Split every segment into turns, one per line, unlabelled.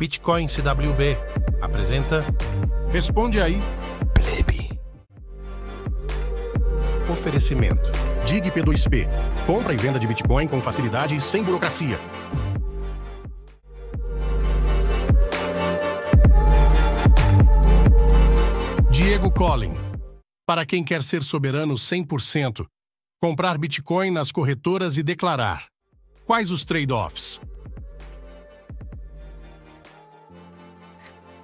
Bitcoin CWB apresenta Responde aí, Plebe. Oferecimento. Dig P2P. Compra e venda de Bitcoin com facilidade e sem burocracia. Diego Collin. Para quem quer ser soberano 100%, comprar Bitcoin nas corretoras e declarar. Quais os trade-offs?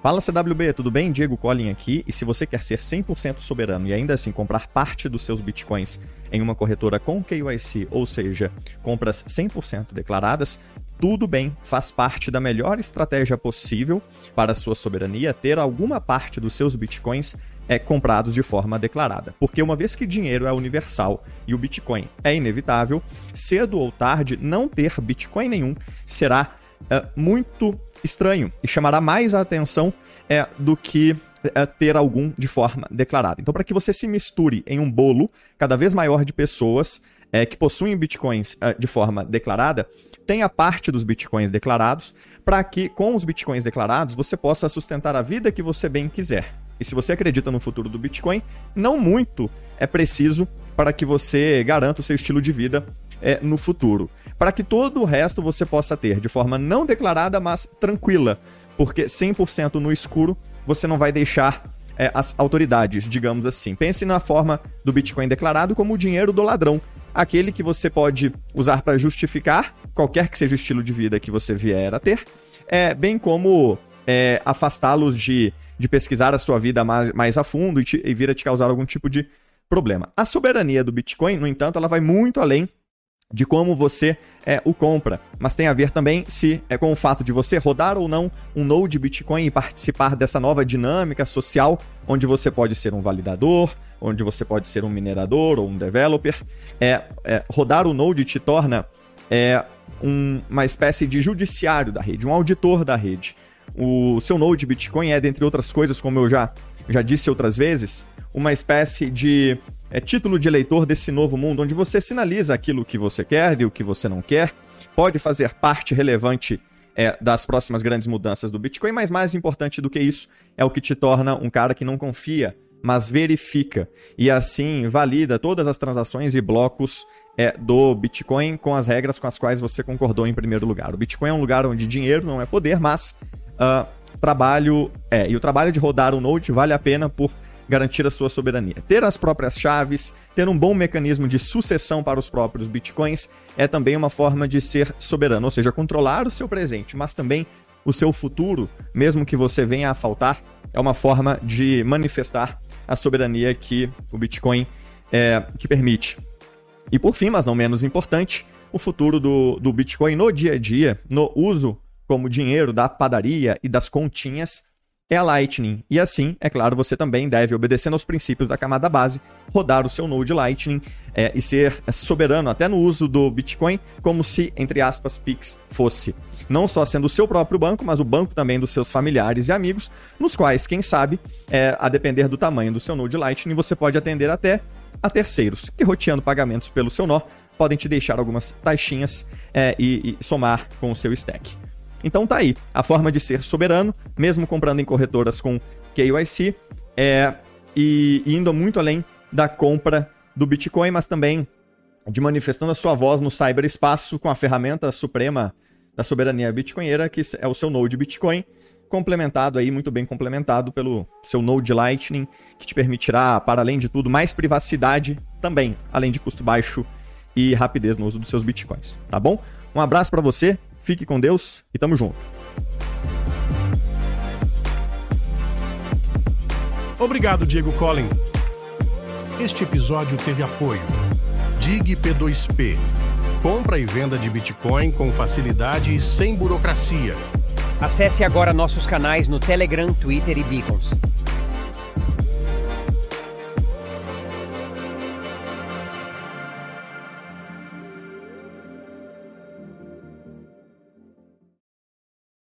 Fala CWB, tudo bem? Diego Collin aqui. E se você quer ser 100% soberano e ainda assim comprar parte dos seus bitcoins em uma corretora com KYC, ou seja, compras 100% declaradas, tudo bem, faz parte da melhor estratégia possível para a sua soberania ter alguma parte dos seus bitcoins é, comprados de forma declarada. Porque uma vez que dinheiro é universal e o Bitcoin é inevitável, cedo ou tarde não ter Bitcoin nenhum será é, muito estranho e chamará mais a atenção é, do que é, ter algum de forma declarada. Então, para que você se misture em um bolo cada vez maior de pessoas é, que possuem bitcoins é, de forma declarada, tenha parte dos bitcoins declarados, para que com os bitcoins declarados você possa sustentar a vida que você bem quiser. E se você acredita no futuro do Bitcoin, não muito é preciso para que você garanta o seu estilo de vida é, no futuro. Para que todo o resto você possa ter de forma não declarada, mas tranquila. Porque 100% no escuro você não vai deixar é, as autoridades, digamos assim. Pense na forma do Bitcoin declarado como o dinheiro do ladrão. Aquele que você pode usar para justificar qualquer que seja o estilo de vida que você vier a ter, é, bem como é, afastá-los de, de pesquisar a sua vida mais, mais a fundo e, te, e vir a te causar algum tipo de problema. A soberania do Bitcoin, no entanto, ela vai muito além de como você é, o compra, mas tem a ver também se é com o fato de você rodar ou não um node Bitcoin e participar dessa nova dinâmica social, onde você pode ser um validador, onde você pode ser um minerador ou um developer. É, é rodar o node te torna é, um, uma espécie de judiciário da rede, um auditor da rede. O seu node Bitcoin é, dentre outras coisas, como eu já, já disse outras vezes, uma espécie de é, título de eleitor desse novo mundo, onde você sinaliza aquilo que você quer e o que você não quer, pode fazer parte relevante é, das próximas grandes mudanças do Bitcoin, mas mais importante do que isso é o que te torna um cara que não confia, mas verifica e assim valida todas as transações e blocos é, do Bitcoin com as regras com as quais você concordou em primeiro lugar. O Bitcoin é um lugar onde dinheiro não é poder, mas uh, trabalho é. E o trabalho de rodar o Node vale a pena por garantir a sua soberania. Ter as próprias chaves, ter um bom mecanismo de sucessão para os próprios bitcoins é também uma forma de ser soberano, ou seja, controlar o seu presente, mas também o seu futuro, mesmo que você venha a faltar, é uma forma de manifestar a soberania que o Bitcoin é, te permite. E por fim, mas não menos importante, o futuro do, do Bitcoin no dia a dia, no uso como dinheiro da padaria e das continhas, é a Lightning. E assim, é claro, você também deve, obedecendo aos princípios da camada base, rodar o seu Node Lightning é, e ser soberano até no uso do Bitcoin, como se, entre aspas, Pix fosse. Não só sendo o seu próprio banco, mas o banco também dos seus familiares e amigos, nos quais, quem sabe, é, a depender do tamanho do seu Node Lightning, você pode atender até a terceiros, que roteando pagamentos pelo seu nó, podem te deixar algumas taxinhas é, e, e somar com o seu stack. Então tá aí, a forma de ser soberano, mesmo comprando em corretoras com KYC, é, e indo muito além da compra do Bitcoin, mas também de manifestando a sua voz no cyberespaço com a ferramenta suprema da soberania bitcoinheira, que é o seu Node Bitcoin, complementado aí, muito bem complementado pelo seu Node Lightning, que te permitirá, para além de tudo, mais privacidade também, além de custo baixo e rapidez no uso dos seus bitcoins, tá bom? Um abraço para você, fique com Deus e tamo junto.
Obrigado, Diego Collin. Este episódio teve apoio. Dig P2P. Compra e venda de Bitcoin com facilidade e sem burocracia.
Acesse agora nossos canais no Telegram, Twitter e Beacons.